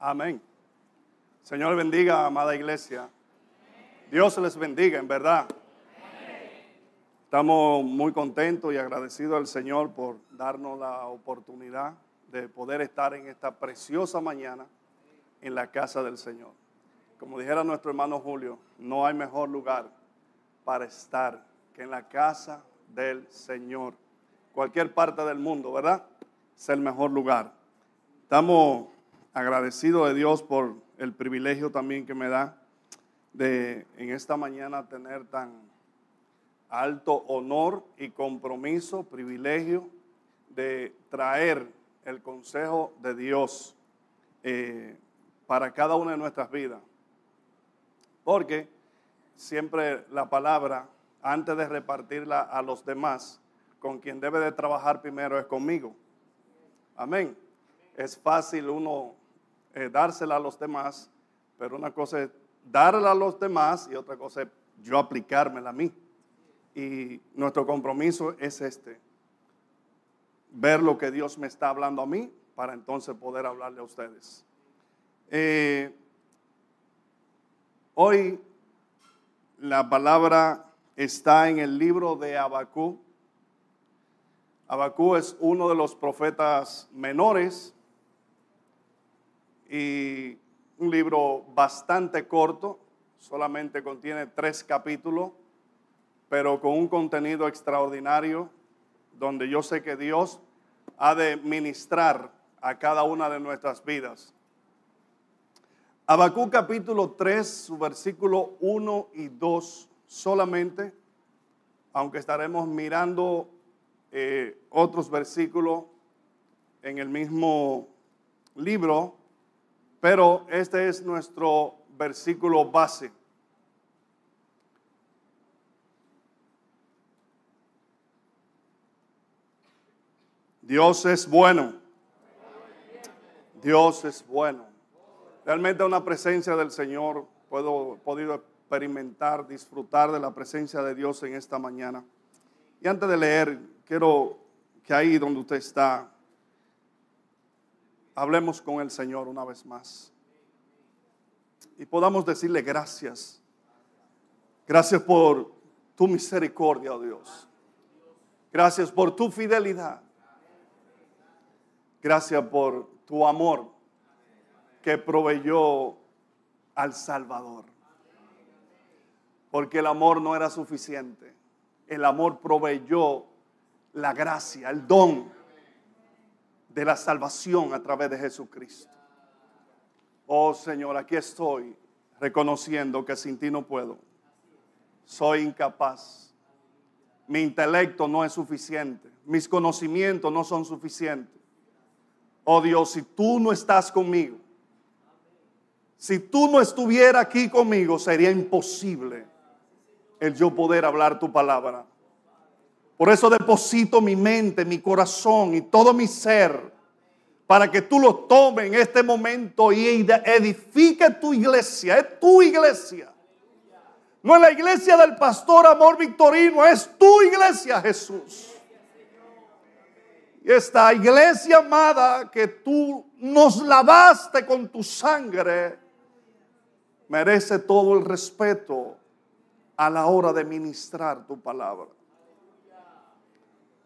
Amén. Señor bendiga, amada iglesia. Dios les bendiga, en verdad. Estamos muy contentos y agradecidos al Señor por darnos la oportunidad de poder estar en esta preciosa mañana en la casa del Señor. Como dijera nuestro hermano Julio, no hay mejor lugar para estar que en la casa del Señor. Cualquier parte del mundo, ¿verdad? Es el mejor lugar. Estamos agradecidos de Dios por el privilegio también que me da de en esta mañana tener tan alto honor y compromiso, privilegio de traer el consejo de Dios eh, para cada una de nuestras vidas. Porque siempre la palabra, antes de repartirla a los demás, con quien debe de trabajar primero es conmigo. Amén. Es fácil uno eh, dársela a los demás, pero una cosa es darla a los demás y otra cosa es yo aplicármela a mí. Y nuestro compromiso es este, ver lo que Dios me está hablando a mí para entonces poder hablarle a ustedes. Eh, hoy la palabra está en el libro de Abacú. Abacú es uno de los profetas menores y un libro bastante corto, solamente contiene tres capítulos, pero con un contenido extraordinario, donde yo sé que Dios ha de ministrar a cada una de nuestras vidas. Abacú capítulo 3, su versículo 1 y 2 solamente, aunque estaremos mirando eh, otros versículos en el mismo libro, pero este es nuestro versículo base. Dios es bueno. Dios es bueno. Realmente una presencia del Señor, puedo, he podido experimentar, disfrutar de la presencia de Dios en esta mañana. Y antes de leer, quiero que ahí donde usted está, hablemos con el Señor una vez más. Y podamos decirle gracias. Gracias por tu misericordia, oh Dios. Gracias por tu fidelidad. Gracias por tu amor que proveyó al Salvador. Porque el amor no era suficiente. El amor proveyó la gracia, el don de la salvación a través de Jesucristo. Oh Señor, aquí estoy reconociendo que sin ti no puedo. Soy incapaz. Mi intelecto no es suficiente. Mis conocimientos no son suficientes. Oh Dios, si tú no estás conmigo, si tú no estuvieras aquí conmigo, sería imposible el yo poder hablar tu palabra. Por eso deposito mi mente, mi corazón y todo mi ser para que tú lo tomes en este momento y edifique tu iglesia. Es tu iglesia. No es la iglesia del pastor Amor Victorino, es tu iglesia, Jesús. Y esta iglesia amada que tú nos lavaste con tu sangre, merece todo el respeto a la hora de ministrar tu palabra.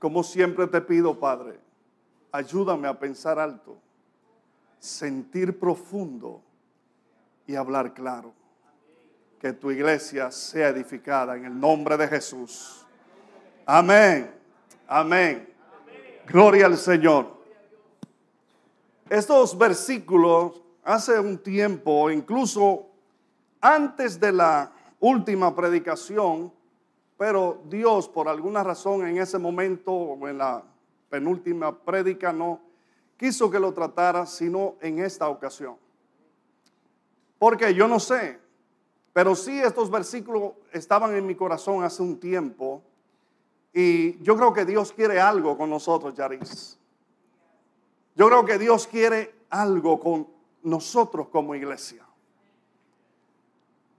Como siempre te pido, Padre, ayúdame a pensar alto, sentir profundo y hablar claro. Que tu iglesia sea edificada en el nombre de Jesús. Amén. Amén. Gloria al Señor. Estos versículos hace un tiempo, incluso antes de la última predicación, pero Dios por alguna razón en ese momento o en la penúltima prédica no quiso que lo tratara sino en esta ocasión. Porque yo no sé, pero sí estos versículos estaban en mi corazón hace un tiempo y yo creo que Dios quiere algo con nosotros, Yaris. Yo creo que Dios quiere algo con nosotros como iglesia.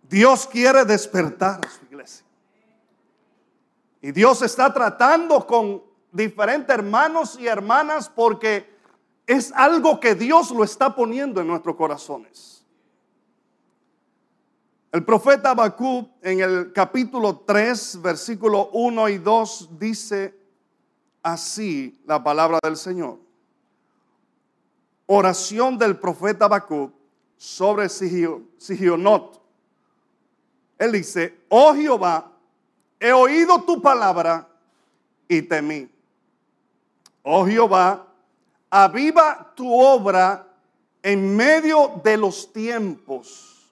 Dios quiere despertar a su iglesia. Y Dios está tratando con diferentes hermanos y hermanas porque es algo que Dios lo está poniendo en nuestros corazones. El profeta Habacuc en el capítulo 3, versículo 1 y 2 dice así la palabra del Señor. Oración del profeta Habacuc sobre Sigionot. Él dice, oh Jehová, he oído tu palabra y temí. Oh Jehová, aviva tu obra en medio de los tiempos.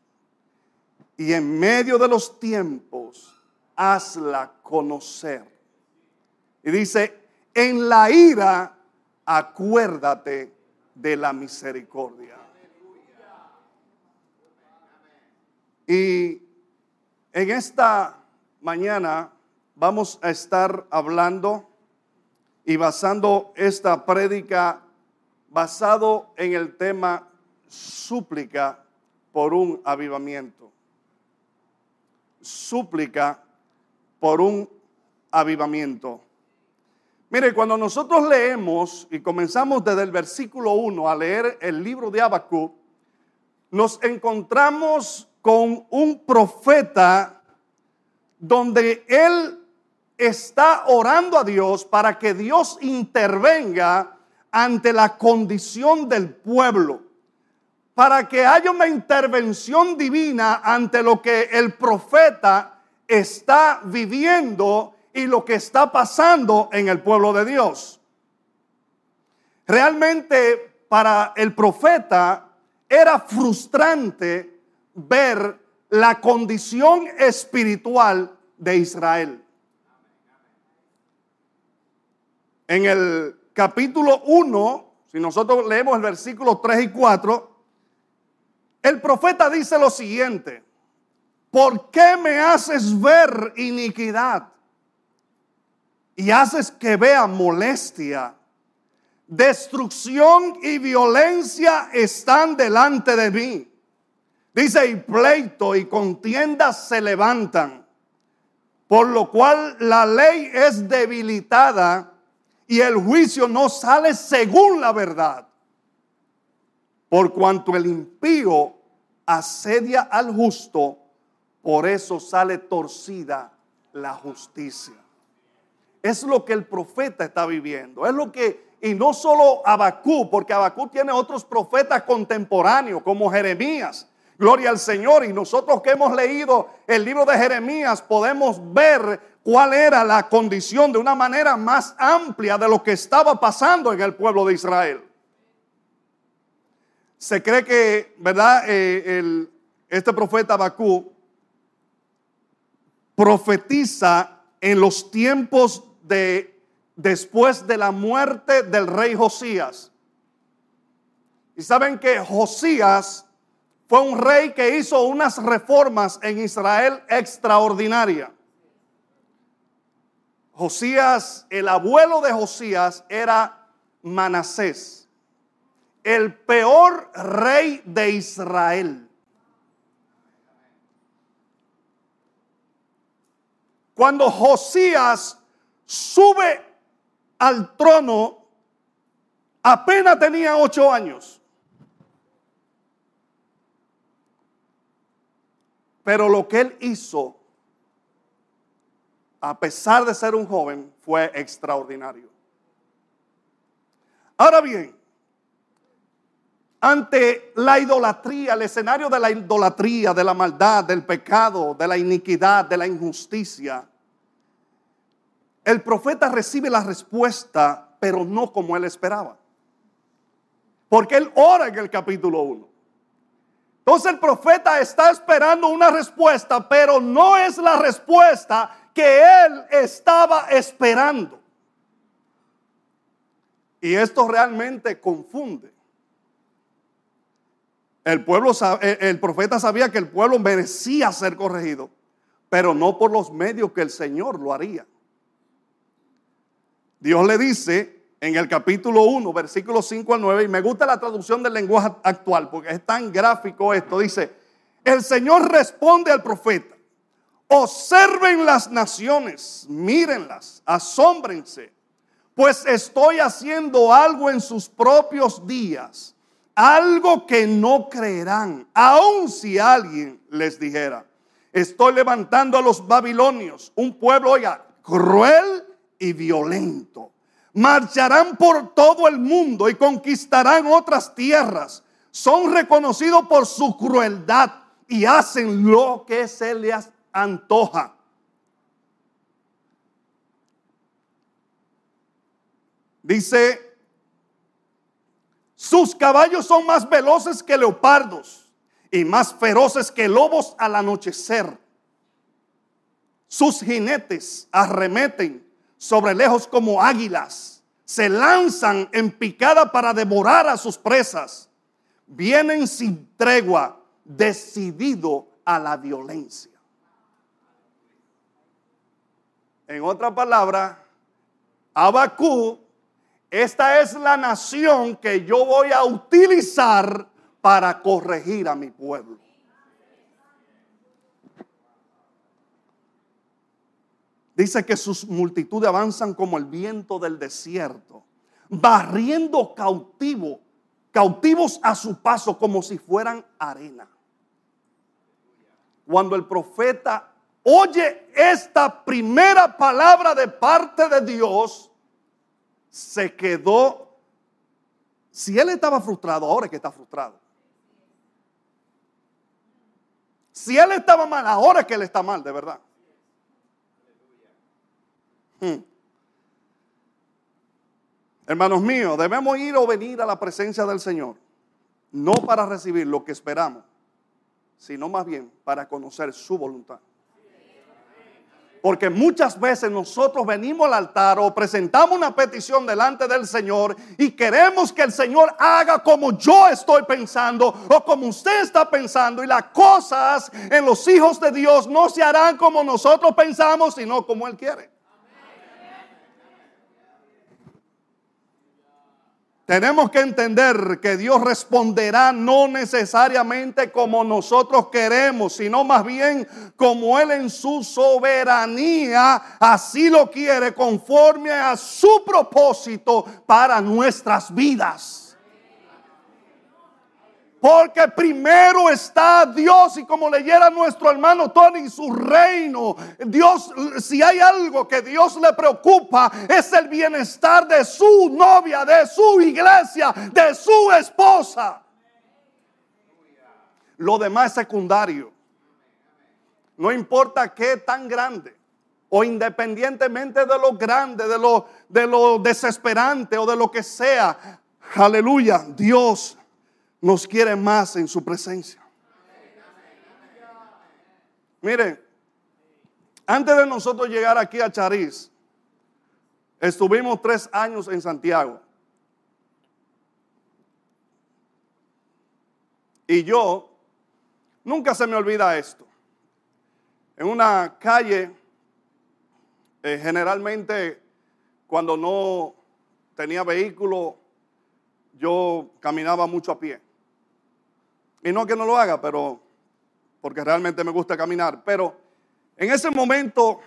Y en medio de los tiempos, hazla conocer. Y dice, en la ira, acuérdate de la misericordia. Y en esta mañana vamos a estar hablando y basando esta prédica basado en el tema súplica por un avivamiento. Súplica por un avivamiento. Mire, cuando nosotros leemos y comenzamos desde el versículo 1 a leer el libro de Habacuc, nos encontramos con un profeta donde él está orando a Dios para que Dios intervenga ante la condición del pueblo, para que haya una intervención divina ante lo que el profeta está viviendo y lo que está pasando en el pueblo de Dios. Realmente para el profeta era frustrante ver la condición espiritual de Israel. En el capítulo 1, si nosotros leemos el versículo 3 y 4, el profeta dice lo siguiente, ¿por qué me haces ver iniquidad y haces que vea molestia? Destrucción y violencia están delante de mí. Dice, y pleito y contiendas se levantan, por lo cual la ley es debilitada y el juicio no sale según la verdad. Por cuanto el impío asedia al justo, por eso sale torcida la justicia. Es lo que el profeta está viviendo. Es lo que, y no solo Abacú, porque Abacú tiene otros profetas contemporáneos como Jeremías. Gloria al Señor. Y nosotros que hemos leído el libro de Jeremías podemos ver cuál era la condición de una manera más amplia de lo que estaba pasando en el pueblo de Israel. Se cree que, ¿verdad? Eh, este profeta Bakú profetiza en los tiempos de después de la muerte del rey Josías. Y saben que Josías fue un rey que hizo unas reformas en Israel extraordinarias. Josías, el abuelo de Josías era Manasés, el peor rey de Israel. Cuando Josías sube al trono, apenas tenía ocho años. Pero lo que él hizo a pesar de ser un joven, fue extraordinario. Ahora bien, ante la idolatría, el escenario de la idolatría, de la maldad, del pecado, de la iniquidad, de la injusticia, el profeta recibe la respuesta, pero no como él esperaba. Porque él ora en el capítulo 1. Entonces el profeta está esperando una respuesta, pero no es la respuesta que él estaba esperando. Y esto realmente confunde. El pueblo, el profeta sabía que el pueblo merecía ser corregido, pero no por los medios que el Señor lo haría. Dios le dice en el capítulo 1, versículos 5 al 9, y me gusta la traducción del lenguaje actual porque es tan gráfico esto, dice, el Señor responde al profeta, Observen las naciones, mírenlas, asómbrense, pues estoy haciendo algo en sus propios días, algo que no creerán, aun si alguien les dijera, estoy levantando a los babilonios, un pueblo, oiga, cruel y violento. Marcharán por todo el mundo y conquistarán otras tierras. Son reconocidos por su crueldad y hacen lo que se les antoja. Dice, sus caballos son más veloces que leopardos y más feroces que lobos al anochecer. Sus jinetes arremeten sobre lejos como águilas, se lanzan en picada para devorar a sus presas, vienen sin tregua, decidido a la violencia. En otra palabra, Abacú esta es la nación que yo voy a utilizar para corregir a mi pueblo. Dice que sus multitudes avanzan como el viento del desierto, barriendo cautivo, cautivos a su paso como si fueran arena. Cuando el profeta oye esta primera palabra de parte de Dios, se quedó. Si él estaba frustrado, ahora es que está frustrado. Si él estaba mal, ahora es que él está mal, de verdad. Hmm. Hermanos míos, debemos ir o venir a la presencia del Señor, no para recibir lo que esperamos, sino más bien para conocer su voluntad. Porque muchas veces nosotros venimos al altar o presentamos una petición delante del Señor y queremos que el Señor haga como yo estoy pensando o como usted está pensando. Y las cosas en los hijos de Dios no se harán como nosotros pensamos, sino como Él quiere. Tenemos que entender que Dios responderá no necesariamente como nosotros queremos, sino más bien como Él en su soberanía así lo quiere, conforme a su propósito para nuestras vidas. Porque primero está Dios y como leyera nuestro hermano Tony, su reino. Dios, si hay algo que Dios le preocupa, es el bienestar de su novia, de su iglesia, de su esposa. Lo demás es secundario. No importa qué tan grande o independientemente de lo grande, de lo, de lo desesperante o de lo que sea. Aleluya, Dios nos quiere más en su presencia. Miren, antes de nosotros llegar aquí a Chariz, estuvimos tres años en Santiago. Y yo, nunca se me olvida esto. En una calle, eh, generalmente cuando no tenía vehículo, yo caminaba mucho a pie. Y no que no lo haga, pero porque realmente me gusta caminar. Pero en ese momento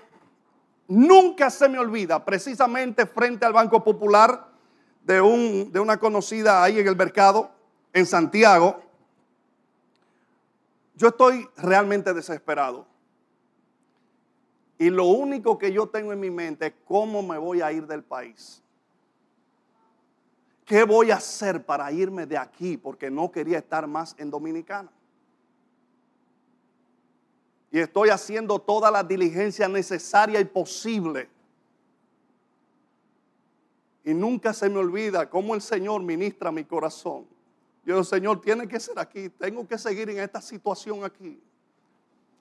nunca se me olvida, precisamente frente al Banco Popular de, un, de una conocida ahí en el mercado, en Santiago, yo estoy realmente desesperado. Y lo único que yo tengo en mi mente es cómo me voy a ir del país. ¿Qué voy a hacer para irme de aquí? Porque no quería estar más en Dominicana. Y estoy haciendo toda la diligencia necesaria y posible. Y nunca se me olvida cómo el Señor ministra mi corazón. Yo, Señor, tiene que ser aquí. Tengo que seguir en esta situación aquí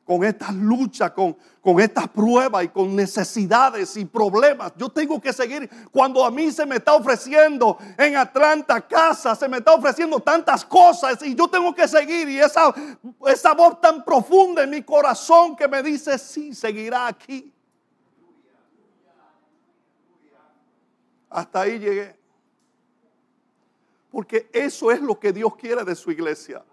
con estas luchas, con, con estas pruebas y con necesidades y problemas. Yo tengo que seguir cuando a mí se me está ofreciendo en Atlanta casa, se me está ofreciendo tantas cosas y yo tengo que seguir. Y esa, esa voz tan profunda en mi corazón que me dice, sí, seguirá aquí. Hasta ahí llegué. Porque eso es lo que Dios quiere de su iglesia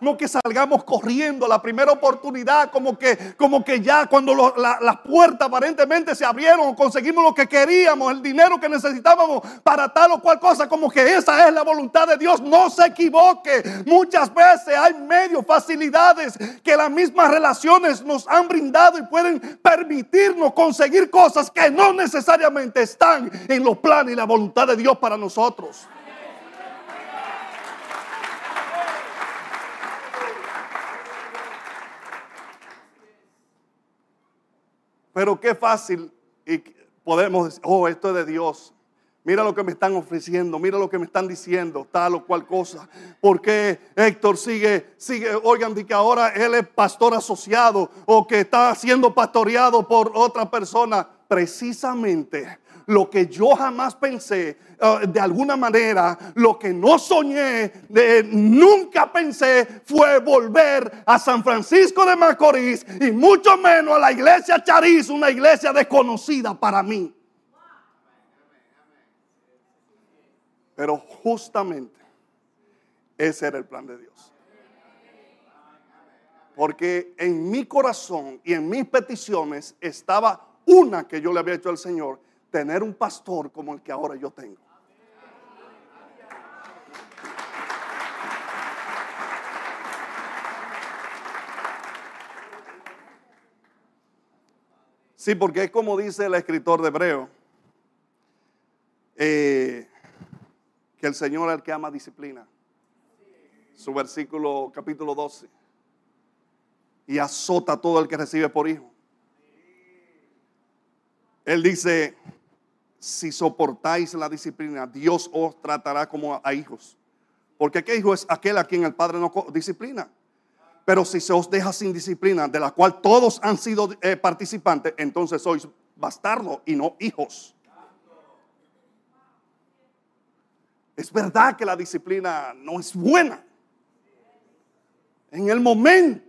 no que salgamos corriendo la primera oportunidad, como que, como que ya cuando las puertas aparentemente se abrieron, conseguimos lo que queríamos, el dinero que necesitábamos para tal o cual cosa, como que esa es la voluntad de Dios. No se equivoque. Muchas veces hay medios, facilidades que las mismas relaciones nos han brindado y pueden permitirnos conseguir cosas que no necesariamente están en los planes y la voluntad de Dios para nosotros. Pero qué fácil y podemos decir, oh, esto es de Dios. Mira lo que me están ofreciendo, mira lo que me están diciendo, tal o cual cosa. Porque Héctor sigue, sigue, oigan, de que ahora él es pastor asociado o que está siendo pastoreado por otra persona. Precisamente lo que yo jamás pensé, eh, de alguna manera, lo que no soñé, de, nunca pensé, fue volver a San Francisco de Macorís y mucho menos a la iglesia Chariz, una iglesia desconocida para mí. Pero justamente ese era el plan de Dios. Porque en mi corazón y en mis peticiones estaba una que yo le había hecho al Señor, tener un pastor como el que ahora yo tengo. Sí, porque es como dice el escritor de Hebreo, eh, que el Señor es el que ama disciplina. Su versículo capítulo 12. Y azota a todo el que recibe por hijo. Él dice, si soportáis la disciplina, Dios os tratará como a hijos. Porque qué hijo es aquel a quien el Padre no disciplina. Pero si se os deja sin disciplina, de la cual todos han sido eh, participantes, entonces sois bastardos y no hijos. Es verdad que la disciplina no es buena. En el momento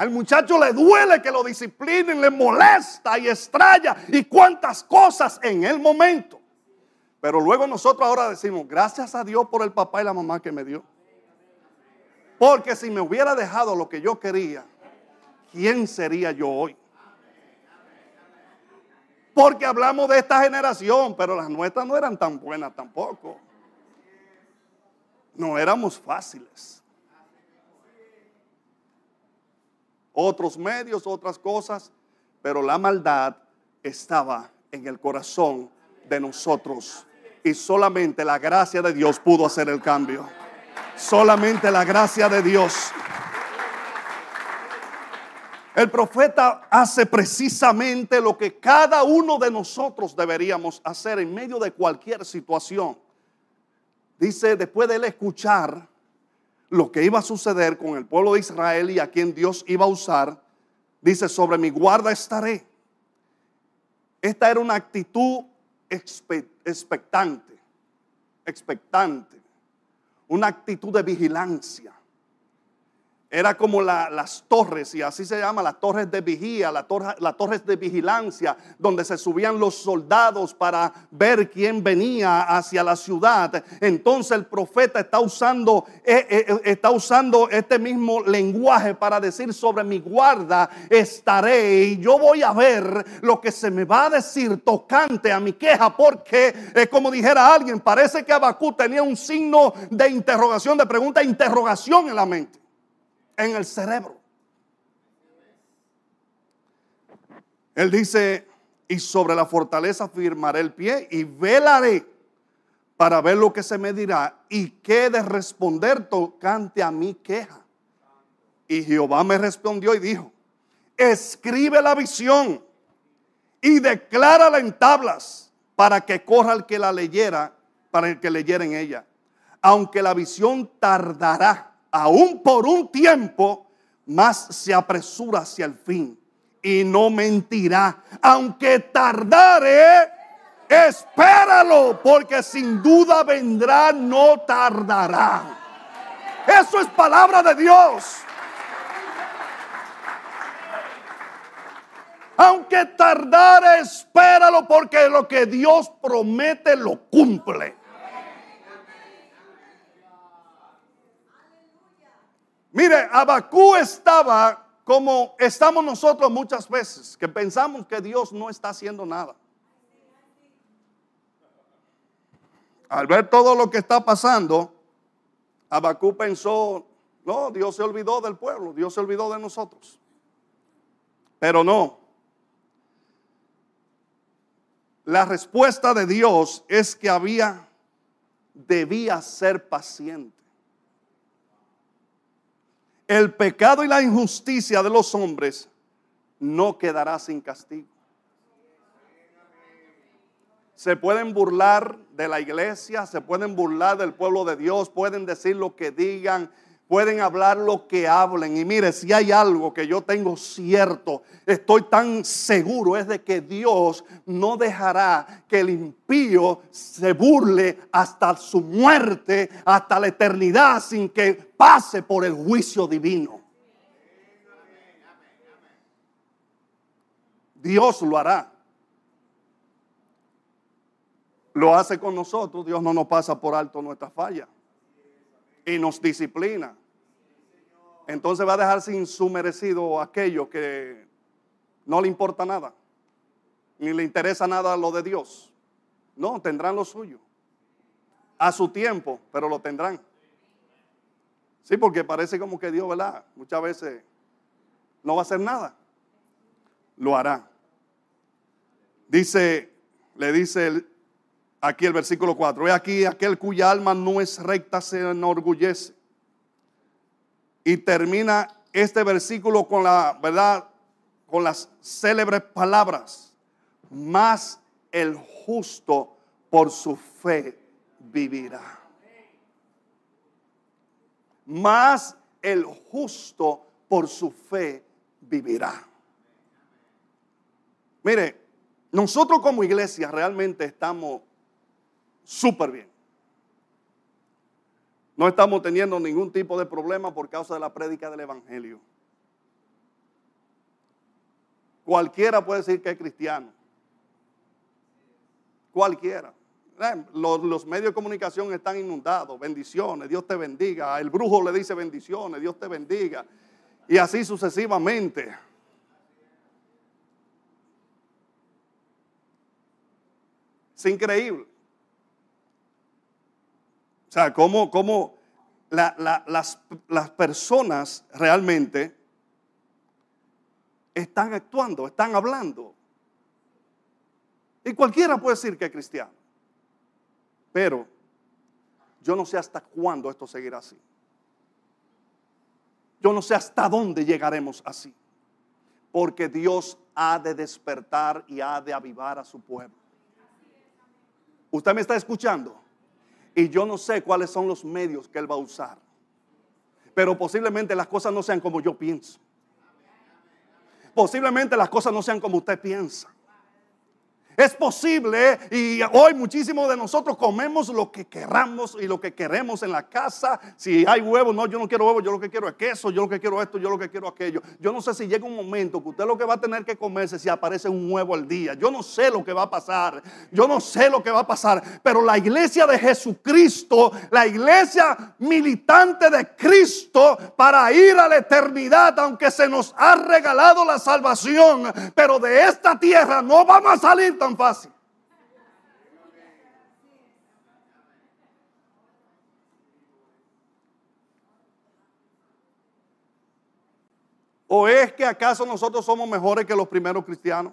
al muchacho le duele que lo disciplinen, le molesta y extraña y cuántas cosas en el momento. Pero luego nosotros ahora decimos, gracias a Dios por el papá y la mamá que me dio. Porque si me hubiera dejado lo que yo quería, ¿quién sería yo hoy? Porque hablamos de esta generación, pero las nuestras no eran tan buenas tampoco. No éramos fáciles. Otros medios, otras cosas, pero la maldad estaba en el corazón de nosotros. Y solamente la gracia de Dios pudo hacer el cambio. Solamente la gracia de Dios. El profeta hace precisamente lo que cada uno de nosotros deberíamos hacer en medio de cualquier situación. Dice, después de él escuchar lo que iba a suceder con el pueblo de Israel y a quien Dios iba a usar, dice, sobre mi guarda estaré. Esta era una actitud expectante, expectante, una actitud de vigilancia. Era como las torres, y así se llama, las torres de vigía, las torres de vigilancia, donde se subían los soldados para ver quién venía hacia la ciudad. Entonces el profeta está usando, eh, eh, eh, está usando este mismo lenguaje para decir sobre mi guarda estaré y yo voy a ver lo que se me va a decir tocante a mi queja, porque como dijera alguien, parece que Abacú tenía un signo de interrogación, de pregunta, interrogación en la mente en el cerebro. Él dice, y sobre la fortaleza firmaré el pie y velaré para ver lo que se me dirá y qué de responder tocante a mi queja. Y Jehová me respondió y dijo, escribe la visión y declárala en tablas para que corra el que la leyera, para el que leyera en ella. Aunque la visión tardará aún por un tiempo, más se apresura hacia el fin y no mentirá. Aunque tardare, espéralo, porque sin duda vendrá, no tardará. Eso es palabra de Dios. Aunque tardare, espéralo, porque lo que Dios promete lo cumple. Mire, Abacú estaba como estamos nosotros muchas veces, que pensamos que Dios no está haciendo nada. Al ver todo lo que está pasando, Abacú pensó, no, Dios se olvidó del pueblo, Dios se olvidó de nosotros. Pero no. La respuesta de Dios es que había, debía ser paciente. El pecado y la injusticia de los hombres no quedará sin castigo. Se pueden burlar de la iglesia, se pueden burlar del pueblo de Dios, pueden decir lo que digan, pueden hablar lo que hablen. Y mire, si hay algo que yo tengo cierto, estoy tan seguro, es de que Dios no dejará que el impío se burle hasta su muerte, hasta la eternidad, sin que pase por el juicio divino. Dios lo hará. Lo hace con nosotros. Dios no nos pasa por alto nuestra falla y nos disciplina. Entonces va a dejar sin su merecido aquello que no le importa nada, ni le interesa nada lo de Dios. No, tendrán lo suyo. A su tiempo, pero lo tendrán. Sí, porque parece como que Dios, ¿verdad? Muchas veces no va a hacer nada. Lo hará. Dice, le dice aquí el versículo 4, ve aquí aquel cuya alma no es recta se enorgullece. Y termina este versículo con la verdad, con las célebres palabras, más el justo por su fe vivirá. Más el justo por su fe vivirá. Mire, nosotros como iglesia realmente estamos súper bien. No estamos teniendo ningún tipo de problema por causa de la prédica del Evangelio. Cualquiera puede decir que es cristiano. Cualquiera. Eh, los, los, medios de comunicación están inundados. Bendiciones, Dios te bendiga. El brujo le dice bendiciones, Dios te bendiga. Y así sucesivamente. Es increíble. O sea, cómo, las, las personas realmente están actuando, están hablando. Y cualquiera puede decir que es cristiano. Pero yo no sé hasta cuándo esto seguirá así. Yo no sé hasta dónde llegaremos así. Porque Dios ha de despertar y ha de avivar a su pueblo. ¿Usted me está escuchando? Y yo no sé cuáles son los medios que Él va a usar. Pero posiblemente las cosas no sean como yo pienso. Posiblemente las cosas no sean como usted piensa. Es posible y hoy muchísimos de nosotros comemos lo que queramos y lo que queremos en la casa. Si hay huevos, no, yo no quiero huevos, yo lo que quiero es queso, yo lo que quiero esto, yo lo que quiero aquello. Yo no sé si llega un momento que usted lo que va a tener que comerse si aparece un huevo al día. Yo no sé lo que va a pasar. Yo no sé lo que va a pasar. Pero la iglesia de Jesucristo, la iglesia militante de Cristo para ir a la eternidad, aunque se nos ha regalado la salvación, pero de esta tierra no vamos a salir tan fácil. ¿O es que acaso nosotros somos mejores que los primeros cristianos?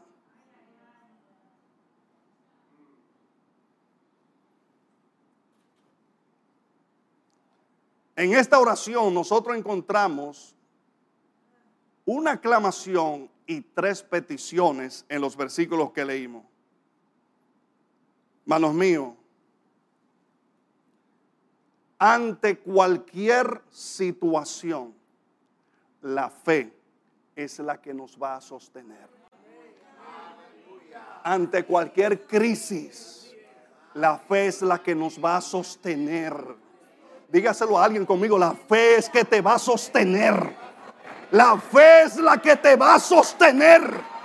En esta oración nosotros encontramos una aclamación y tres peticiones en los versículos que leímos. Manos míos, ante cualquier situación, la fe es la que nos va a sostener. Ante cualquier crisis, la fe es la que nos va a sostener. Dígaselo a alguien conmigo, la fe es que te va a sostener. La fe es la que te va a sostener.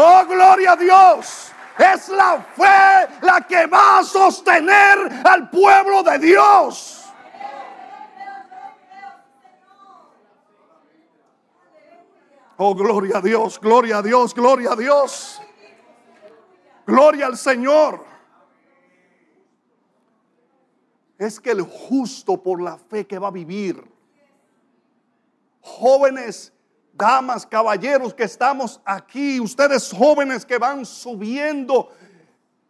Oh, gloria a Dios. Es la fe la que va a sostener al pueblo de Dios. Oh, gloria a Dios, gloria a Dios, gloria a Dios. Gloria al Señor. Es que el justo por la fe que va a vivir. Jóvenes, damas, caballeros que estamos aquí, ustedes jóvenes que van subiendo,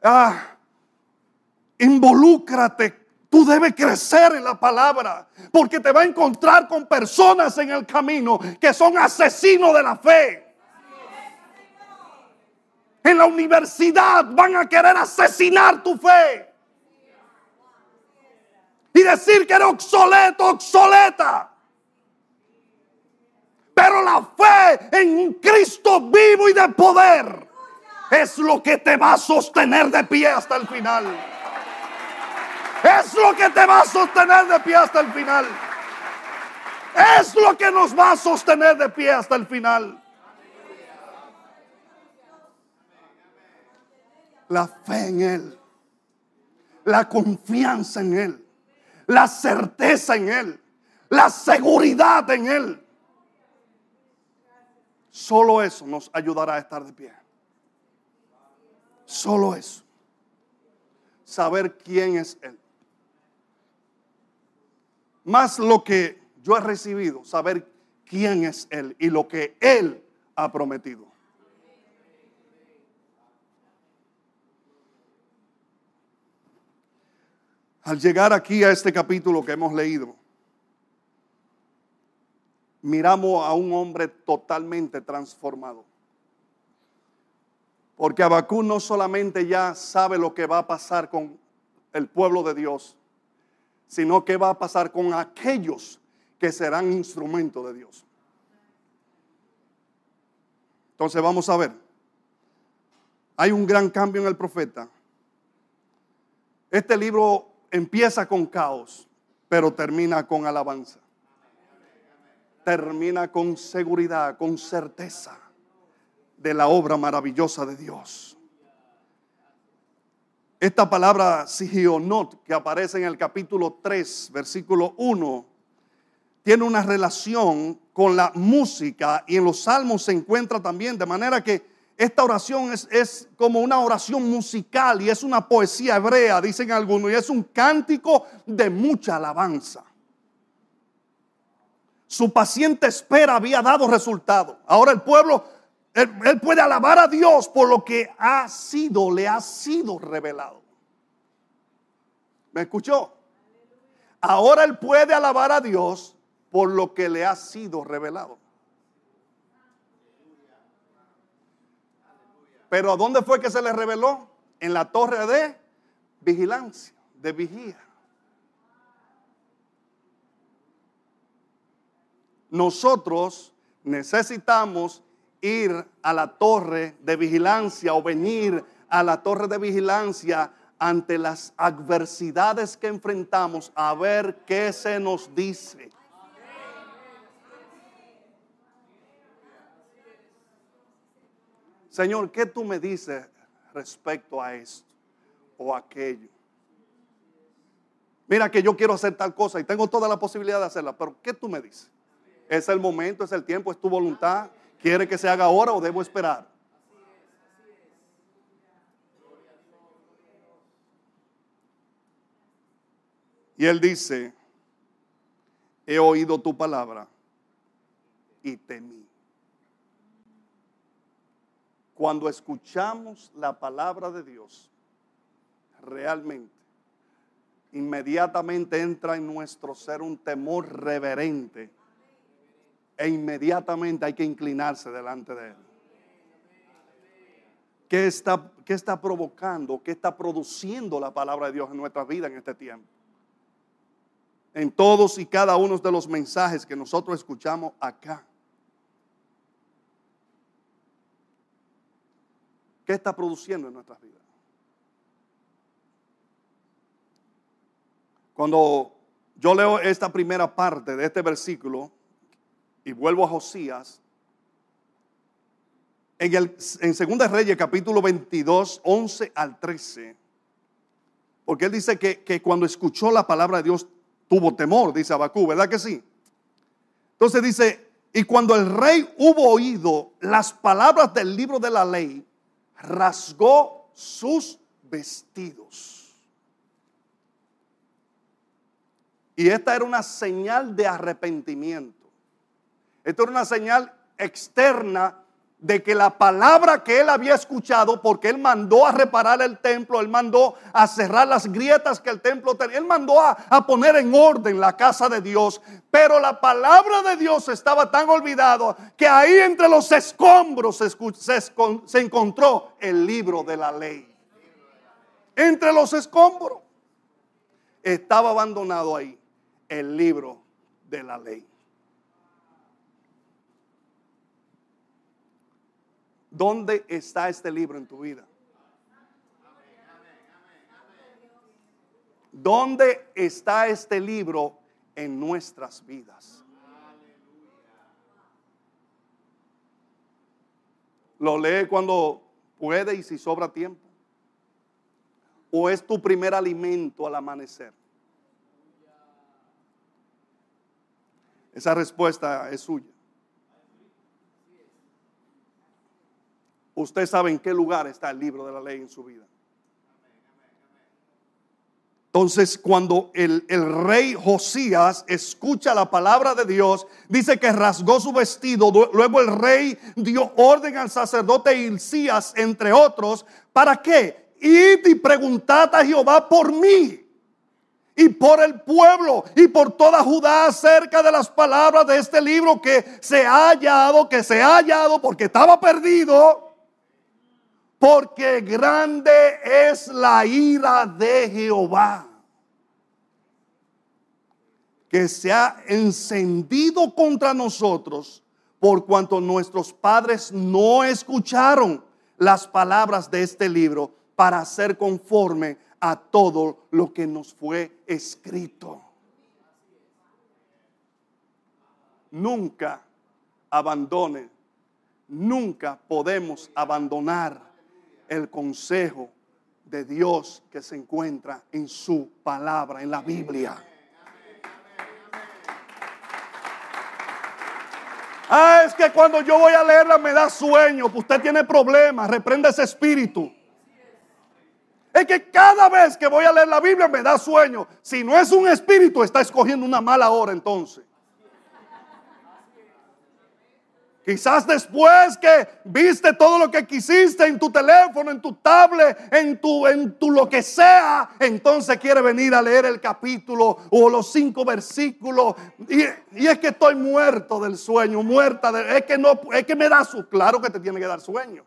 ah, involúcrate. Tú debes crecer en la palabra, porque te va a encontrar con personas en el camino que son asesinos de la fe. En la universidad van a querer asesinar tu fe. Y decir que eres obsoleto, obsoleta. Pero la fe en Cristo vivo y de poder es lo que te va a sostener de pie hasta el final. Es lo que te va a sostener de pie hasta el final. Es lo que nos va a sostener de pie hasta el final. La fe en Él. La confianza en Él. La certeza en Él. La seguridad en Él. Solo eso nos ayudará a estar de pie. Solo eso. Saber quién es Él. Más lo que yo he recibido, saber quién es Él y lo que Él ha prometido. Al llegar aquí a este capítulo que hemos leído, miramos a un hombre totalmente transformado. Porque Abacú no solamente ya sabe lo que va a pasar con el pueblo de Dios, sino que va a pasar con aquellos que serán instrumentos de Dios. Entonces vamos a ver. Hay un gran cambio en el profeta. Este libro empieza con caos, pero termina con alabanza. Termina con seguridad, con certeza de la obra maravillosa de Dios. Esta palabra sigionot que aparece en el capítulo 3, versículo 1, tiene una relación con la música y en los salmos se encuentra también, de manera que esta oración es, es, como una oración musical y es una poesía hebrea, dicen algunos, y es un cántico de mucha alabanza. Su paciente espera había dado resultado. Ahora el pueblo, él, puede alabar a Dios por lo que ha sido, le ha sido revelado. ¿Me escuchó? Ahora él puede alabar a Dios por lo que le ha sido revelado. Pero ¿a dónde fue que se le reveló? En la torre de vigilancia, de vigía. Nosotros necesitamos ir a la torre de vigilancia o venir a la torre de vigilancia ante las adversidades que enfrentamos a ver qué se nos dice. Señor, ¿qué tú me dices respecto a esto o aquello? Mira que yo quiero hacer tal cosa y tengo toda la posibilidad de hacerla, pero ¿qué tú me dices? ¿Es el momento, es el tiempo, es tu voluntad? ¿Quiere que se haga ahora o debo esperar? Y él dice, he oído tu palabra y temí. Cuando escuchamos la palabra de Dios, realmente, inmediatamente entra en nuestro ser un temor reverente e inmediatamente hay que inclinarse delante de Él. ¿Qué está, qué está provocando, qué está produciendo la palabra de Dios en nuestra vida en este tiempo? En todos y cada uno de los mensajes que nosotros escuchamos acá. ¿Qué está produciendo en nuestras vidas? Cuando yo leo esta primera parte de este versículo y vuelvo a Josías, en, el, Segunda Reyes, capítulo 22, 11 al 13. Porque él dice que, que cuando escuchó la palabra de Dios tuvo temor, dice Abacú, ¿verdad que sí? Entonces dice, y cuando el rey hubo oído las palabras del libro de la ley, rasgó sus vestidos. Y esta era una señal de arrepentimiento. Esta era una señal externa de que la palabra que él había escuchado, porque él mandó a reparar el templo, él mandó a cerrar las grietas que el templo tenía, él mandó a, poner en orden la casa de Dios, pero la palabra de Dios estaba tan olvidado que ahí entre los escombros se encontró el libro de la ley. Entre los escombros estaba abandonado ahí el libro de la ley. ¿Dónde está este libro en tu vida? ¿Dónde está este libro en nuestras vidas? ¿Lo lee cuando puede y si sobra tiempo? ¿O es tu primer alimento al amanecer? Esa respuesta es suya. Usted sabe en qué lugar está el libro de la ley en su vida. Entonces, cuando el, rey Josías escucha la palabra de Dios, dice que rasgó su vestido. Luego el rey dio orden al sacerdote Hilcías, entre otros, ¿para qué? Id y preguntad a Jehová por mí y por el pueblo y por toda Judá acerca de las palabras de este libro que se ha hallado, que se ha hallado porque estaba perdido porque grande es la ira de Jehová, que se ha encendido contra nosotros por cuanto nuestros padres no escucharon las palabras de este libro para hacer conforme a todo lo que nos fue escrito. Nunca abandone, nunca podemos abandonar el consejo de Dios que se encuentra en su palabra, en la Biblia. Ah, es que cuando yo voy a leerla me da sueño. Usted tiene problemas, reprende ese espíritu. Es que cada vez que voy a leer la Biblia me da sueño. Si no es un espíritu, está escogiendo una mala hora entonces. Quizás después que viste todo lo que quisiste en tu teléfono, en tu tablet, en tu, en tu lo que sea, entonces quiere venir a leer el capítulo o los cinco versículos. Y, es que estoy muerto del sueño, muerta. De, es que no, es que me da su, claro que te tiene que dar sueño.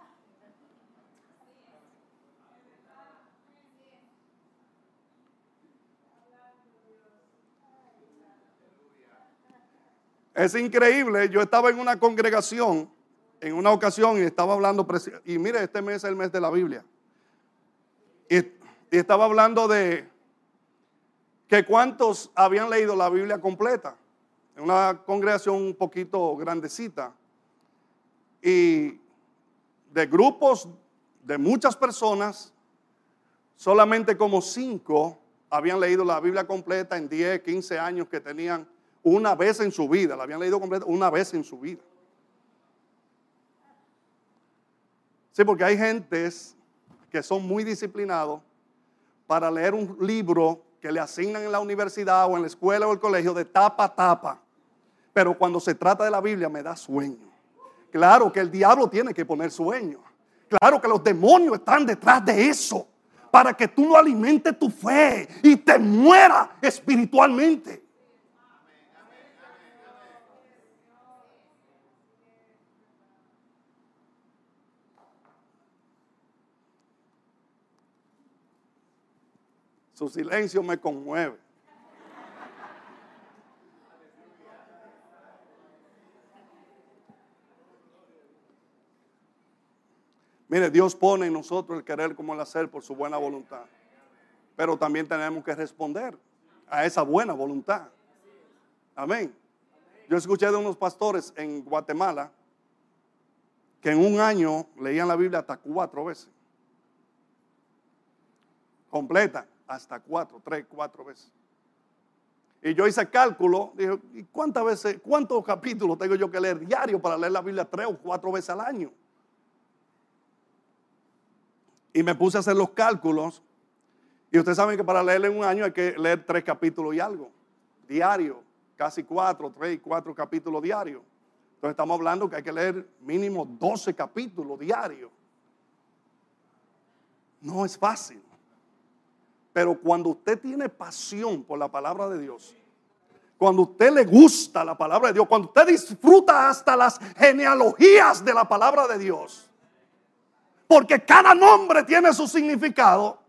Es increíble, yo estaba en una congregación en una ocasión y estaba hablando, y mire, este mes es el mes de la Biblia. Y, estaba hablando de que cuántos habían leído la Biblia completa. En una congregación un poquito grandecita. Y de grupos de muchas personas, solamente como cinco habían leído la Biblia completa en 10, 15 años que tenían una vez en su vida, la habían leído completa una vez en su vida. Sí, porque hay gentes que son muy disciplinados para leer un libro que le asignan en la universidad o en la escuela o el colegio de tapa a tapa. Pero cuando se trata de la Biblia me da sueño. Claro que el diablo tiene que poner sueño. Claro que los demonios están detrás de eso. Para que tú no alimentes tu fe y te muera espiritualmente. Su silencio me conmueve. Mire, Dios pone en nosotros el querer como el hacer por su buena voluntad. Pero también tenemos que responder a esa buena voluntad. Amén. Yo escuché de unos pastores en Guatemala que en un año leían la Biblia hasta cuatro veces. Completa, hasta cuatro, tres, cuatro veces. Y yo hice cálculo, dije, ¿y cuántas veces, cuántos capítulos tengo yo que leer diario para leer la Biblia tres o cuatro veces al año? Y me puse a hacer los cálculos. Y ustedes saben que para leer en un año hay que leer tres capítulos y algo, diario, casi cuatro, tres, cuatro capítulos diarios. Entonces estamos hablando que hay que leer mínimo 12 capítulos diarios. No es fácil. Pero cuando usted tiene pasión por la palabra de Dios, cuando usted le gusta la palabra de Dios, cuando usted disfruta hasta las genealogías de la palabra de Dios, porque cada nombre tiene su significado,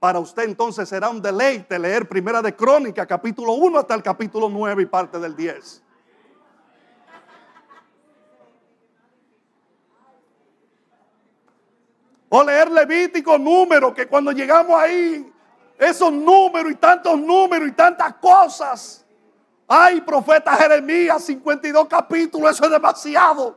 para usted entonces será un deleite leer Primera de Crónica, capítulo 1 hasta el capítulo 9 y parte del 10. O leer Levítico número, que cuando llegamos ahí, esos números y tantos números y tantas cosas. Ay, profeta Jeremías, 52 capítulos, eso es demasiado.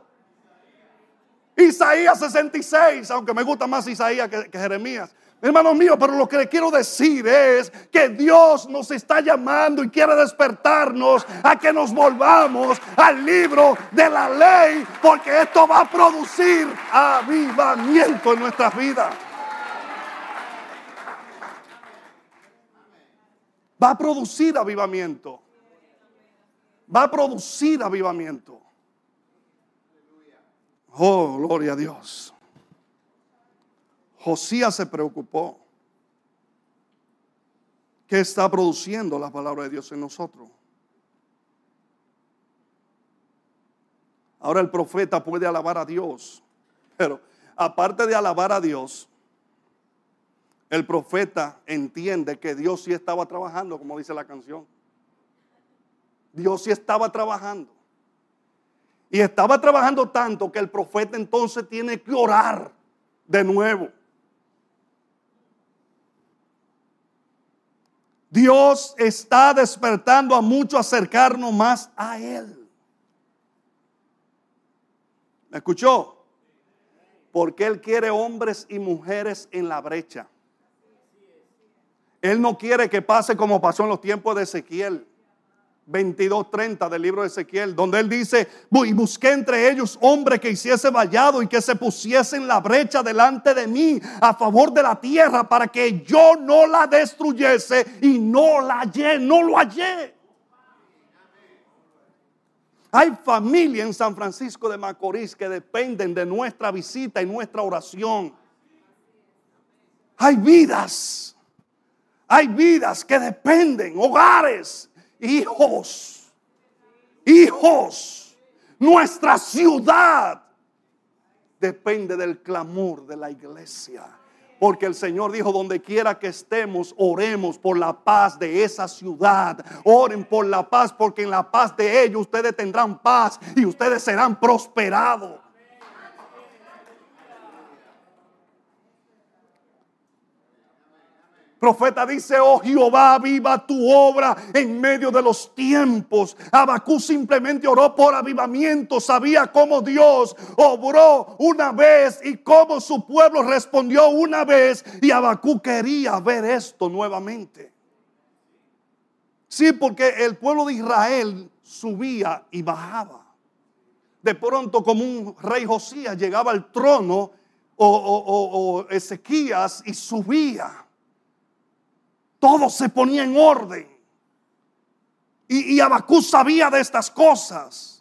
Isaías 66, aunque me gusta más Isaías que, que Jeremías. Hermanos míos, pero lo que le quiero decir es que Dios nos está llamando y quiere despertarnos a que nos volvamos al libro de la ley, porque esto va a producir avivamiento en nuestras vidas. Va a producir avivamiento. Va a producir avivamiento. Oh, gloria a Dios. Josías se preocupó. ¿Qué está produciendo la palabra de Dios en nosotros? Ahora el profeta puede alabar a Dios, pero aparte de alabar a Dios, el profeta entiende que Dios sí estaba trabajando, como dice la canción. Dios sí estaba trabajando. Y estaba trabajando tanto que el profeta entonces tiene que orar de nuevo. Dios está despertando a muchos a acercarnos más a Él. ¿Me escuchó? Porque Él quiere hombres y mujeres en la brecha. Él no quiere que pase como pasó en los tiempos de Ezequiel. 22:30 del libro de Ezequiel, donde él dice, y busqué entre ellos hombre que hiciese vallado y que se pusiese en la brecha delante de mí a favor de la tierra para que yo no la destruyese y no la hallé, no lo hallé. Hay familia en San Francisco de Macorís que dependen de nuestra visita y nuestra oración. Hay vidas, hay vidas que dependen, hogares hijos, hijos, nuestra ciudad depende del clamor de la iglesia. Porque el Señor dijo, donde quiera que estemos, oremos por la paz de esa ciudad. Oren por la paz, porque en la paz de ellos ustedes tendrán paz y ustedes serán prosperados. Profeta dice, oh Jehová, viva tu obra en medio de los tiempos. Abacú simplemente oró por avivamiento, sabía cómo Dios obró una vez y cómo su pueblo respondió una vez. Y Abacú quería ver esto nuevamente. Sí, porque el pueblo de Israel subía y bajaba. De pronto, como un rey Josías llegaba al trono o, o Ezequías y subía todo se ponía en orden. Y, y Abacú sabía de estas cosas.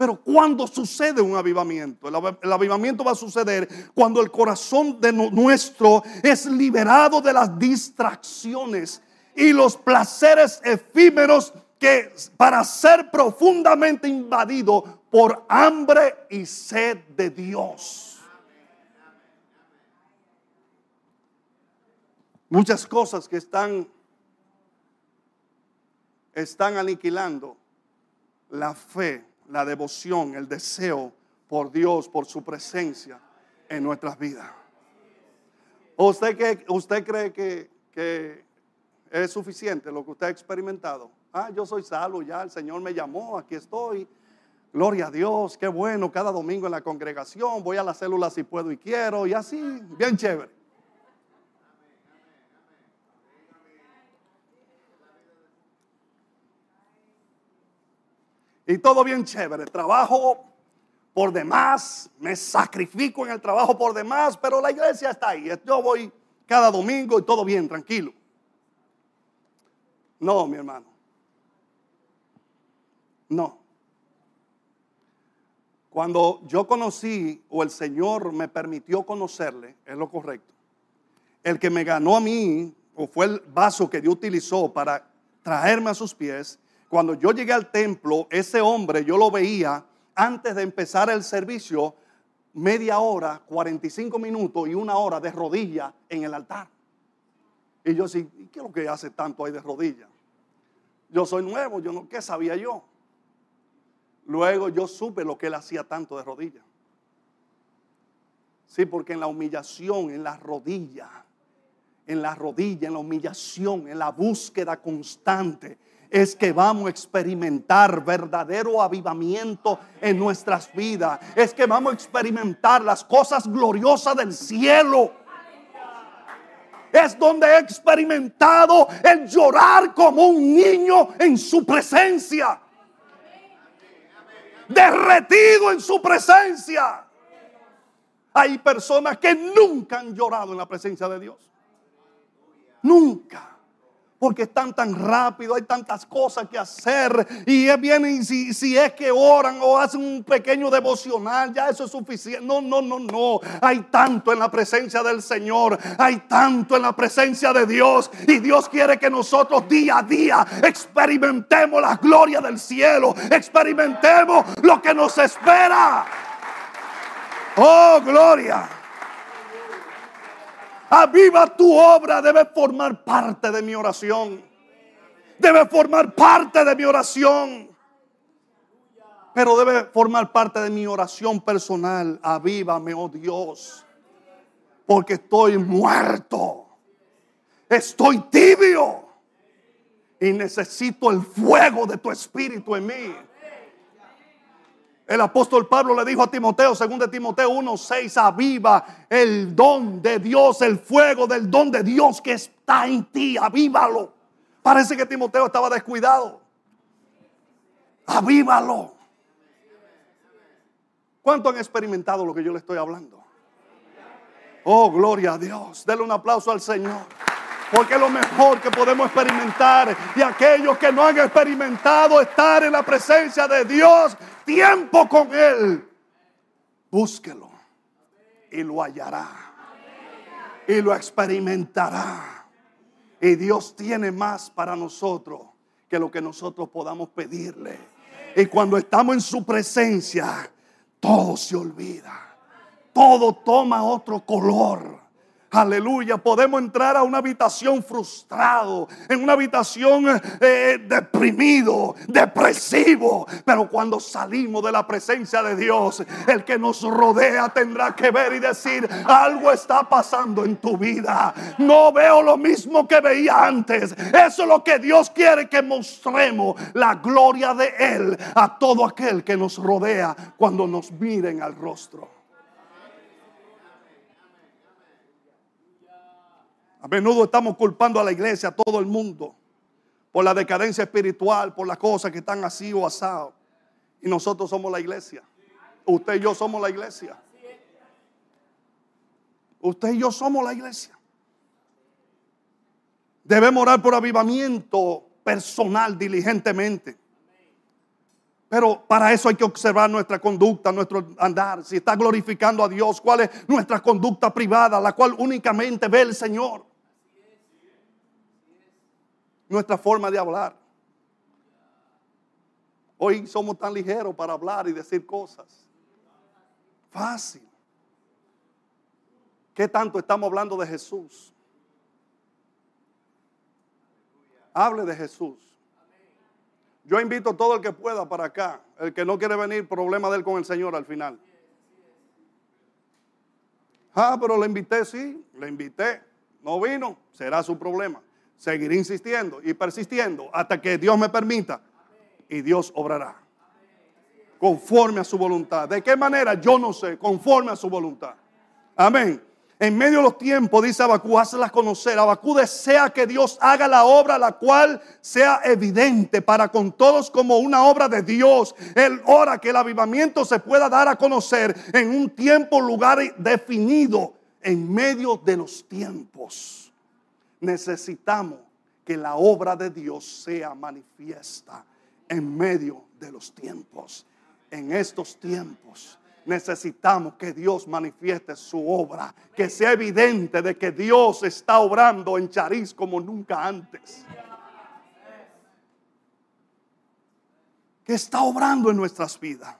Pero cuando sucede un avivamiento, el, avivamiento va a suceder cuando el corazón de nuestro es liberado de las distracciones y los placeres efímeros que para ser profundamente invadido por hambre y sed de Dios. Muchas cosas que están, están aniquilando la fe, la devoción, el deseo por Dios, por su presencia en nuestras vidas. ¿Usted, que, usted cree que, que es suficiente lo que usted ha experimentado? Ah, yo soy salvo ya, el Señor me llamó, aquí estoy. Gloria a Dios, qué bueno, cada domingo en la congregación, voy a la célula si puedo y quiero, y así, bien chévere. Y todo bien chévere, trabajo por demás, me sacrifico en el trabajo por demás, pero la iglesia está ahí. Yo voy cada domingo y todo bien, tranquilo. No, mi hermano. No. Cuando yo conocí o el Señor me permitió conocerle, es lo correcto. El que me ganó a mí, o fue el vaso que Dios utilizó para traerme a sus pies, cuando yo llegué al templo, ese hombre yo lo veía antes de empezar el servicio, media hora, 45 minutos y una hora de rodilla en el altar. Y yo sí, ¿qué es lo que hace tanto ahí de rodilla? Yo soy nuevo, yo no, ¿qué sabía yo? Luego yo supe lo que él hacía tanto de rodilla. Sí, porque en la humillación, en la rodilla, en la rodilla, en la humillación, en la búsqueda constante, es que vamos a experimentar verdadero avivamiento en nuestras vidas. Es que vamos a experimentar las cosas gloriosas del cielo. Es donde he experimentado el llorar como un niño en su presencia. Derretido en su presencia. Hay personas que nunca han llorado en la presencia de Dios. Nunca porque están tan rápido, hay tantas cosas que hacer. Y vienen, si, si es que oran o hacen un pequeño devocional, ya eso es suficiente. No, no, no, no. Hay tanto en la presencia del Señor, hay tanto en la presencia de Dios. Y Dios quiere que nosotros día a día experimentemos la gloria del cielo, experimentemos lo que nos espera. Oh, gloria. Aviva tu obra debe formar parte de mi oración. Debe formar parte de mi oración. Pero debe formar parte de mi oración personal. Avívame, oh Dios. Porque estoy muerto. Estoy tibio. Y necesito el fuego de tu espíritu en mí. El apóstol Pablo le dijo a Timoteo, según de Timoteo 1:6, aviva el don de Dios, el fuego del don de Dios que está en ti, avívalo. Parece que Timoteo estaba descuidado. Avívalo. ¿Cuánto han experimentado lo que yo le estoy hablando? Oh, gloria a Dios. Dele un aplauso al Señor. Porque es lo mejor que podemos experimentar. Y aquellos que no han experimentado estar en la presencia de Dios, tiempo con Él, búsquelo y lo hallará. Y lo experimentará. Y Dios tiene más para nosotros que lo que nosotros podamos pedirle. Y cuando estamos en su presencia, todo se olvida. Todo toma otro color. Aleluya, podemos entrar a una habitación frustrado, en una habitación eh, deprimido, depresivo. Pero cuando salimos de la presencia de Dios, el que nos rodea tendrá que ver y decir, algo está pasando en tu vida. No veo lo mismo que veía antes. Eso es lo que Dios quiere que mostremos, la gloria de Él a todo aquel que nos rodea cuando nos miren al rostro. A menudo estamos culpando a la iglesia, a todo el mundo, por la decadencia espiritual, por las cosas que están así o asados. Y nosotros somos la iglesia. Usted y yo somos la iglesia. Usted y yo somos la iglesia. Debemos orar por avivamiento personal diligentemente. Pero para eso hay que observar nuestra conducta, nuestro andar. Si está glorificando a Dios, cuál es nuestra conducta privada, la cual únicamente ve el Señor nuestra forma de hablar. Hoy somos tan ligeros para hablar y decir cosas. Fácil. ¿Qué tanto estamos hablando de Jesús? Hable de Jesús. Yo invito a todo el que pueda para acá. El que no quiere venir, problema de él con el Señor al final. Ah, pero le invité, sí, le invité. No vino, será su problema. Seguiré insistiendo y persistiendo hasta que Dios me permita y Dios obrará. Conforme a su voluntad. ¿De qué manera? Yo no sé. Conforme a su voluntad. Amén. En medio de los tiempos, dice Abacú, conocer. Abacú desea que Dios haga la obra, la cual sea evidente para con todos como una obra de Dios. Él ora que el avivamiento se pueda dar a conocer en un tiempo, lugar definido, en medio de los tiempos. Necesitamos que la obra de Dios sea manifiesta en medio de los tiempos. En estos tiempos necesitamos que Dios manifieste su obra, que sea evidente de que Dios está obrando en Chariz como nunca antes. Que está obrando en nuestras vidas.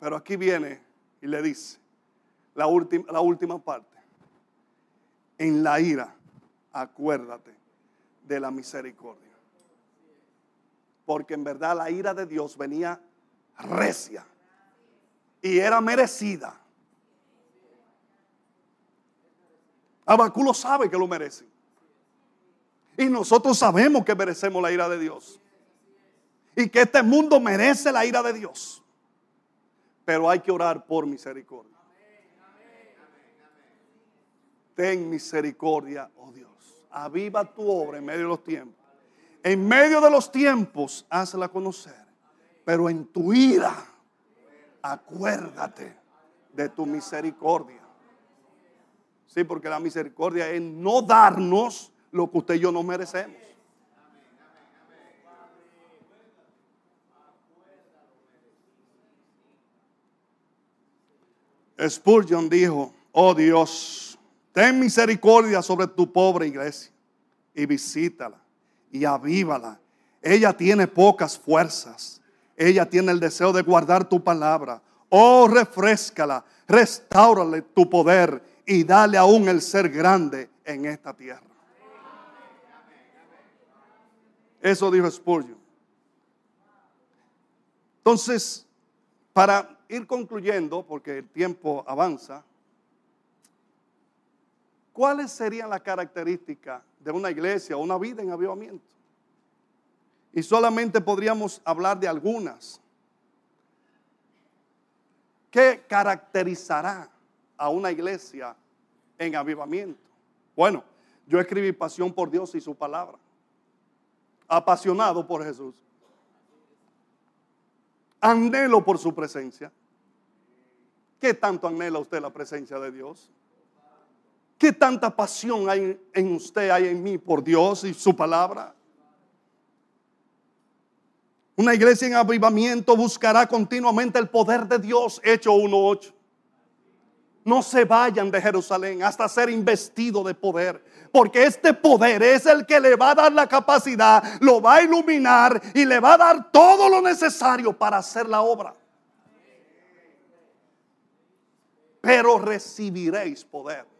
Pero aquí viene y le dice la última, la última parte. En la ira, acuérdate de la misericordia. Porque en verdad la ira de Dios venía recia y era merecida. Abacú lo sabe que lo merece. Y nosotros sabemos que merecemos la ira de Dios. Y que este mundo merece la ira de Dios. Pero hay que orar por misericordia. Ten misericordia, oh Dios. Aviva tu obra en medio de los tiempos. En medio de los tiempos, hazla conocer pero en tu ira, acuérdate de tu misericordia. Sí, porque la misericordia es no darnos lo que usted y yo no merecemos. Spurgeon dijo, oh Dios, ten misericordia sobre tu pobre iglesia y visítala y avívala. Ella tiene pocas fuerzas ella tiene el deseo de guardar tu palabra. Oh, refrescala, restaurale tu poder y dale aún el ser grande en esta tierra. Eso dijo Spurgeon. Entonces, para ir concluyendo, porque el tiempo avanza, ¿cuáles serían las características de una iglesia o una vida en avivamiento? Y solamente podríamos hablar de algunas. ¿Qué caracterizará a una iglesia en avivamiento? Bueno, yo escribí pasión por Dios y su palabra. Apasionado por Jesús. Anhelo por su presencia. ¿Qué tanto anhela usted la presencia de Dios? ¿Qué tanta pasión hay en usted, hay en mí por Dios y su palabra? Una iglesia en avivamiento buscará continuamente el poder de Dios, hecho 1.8. No se vayan de Jerusalén hasta ser investido de poder. Porque este poder es el que le va a dar la capacidad, lo va a iluminar y le va a dar todo lo necesario para hacer la obra. Pero recibiréis poder.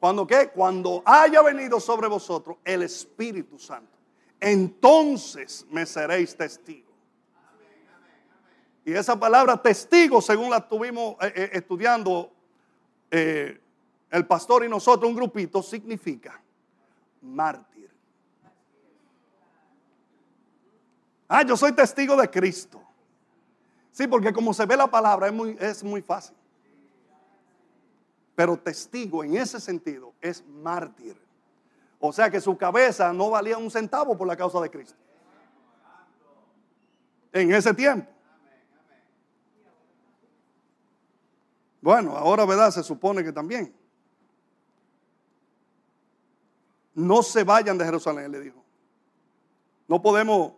¿Cuando qué? Cuando haya venido sobre vosotros el Espíritu Santo entonces me seréis testigo. Y esa palabra testigo, según la estuvimos eh, eh, estudiando eh, el pastor y nosotros, un grupito, significa mártir. Ah, yo soy testigo de Cristo. Sí, porque como se ve la palabra es muy, es muy fácil. Pero testigo en ese sentido es mártir. O sea que su cabeza no valía un centavo por la causa de Cristo. En ese tiempo. Bueno, ahora, ¿verdad? Se supone que también. No se vayan de Jerusalén, le dijo. No podemos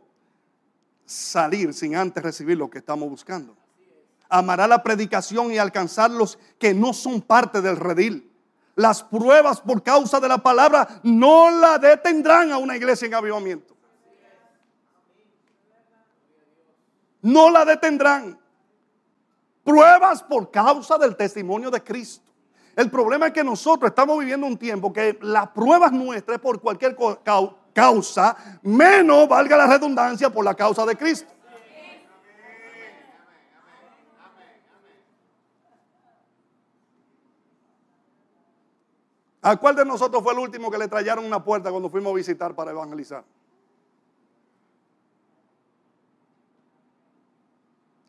salir sin antes recibir lo que estamos buscando. Amará la predicación y alcanzar los que no son parte del redil las pruebas por causa de la palabra no la detendrán a una iglesia en avivamiento. No la detendrán. Pruebas por causa del testimonio de Cristo. El problema es que nosotros estamos viviendo un tiempo que las pruebas nuestras por cualquier causa, menos valga la redundancia por la causa de Cristo. ¿A cuál de nosotros fue el último que le trajeron una puerta cuando fuimos a visitar para evangelizar?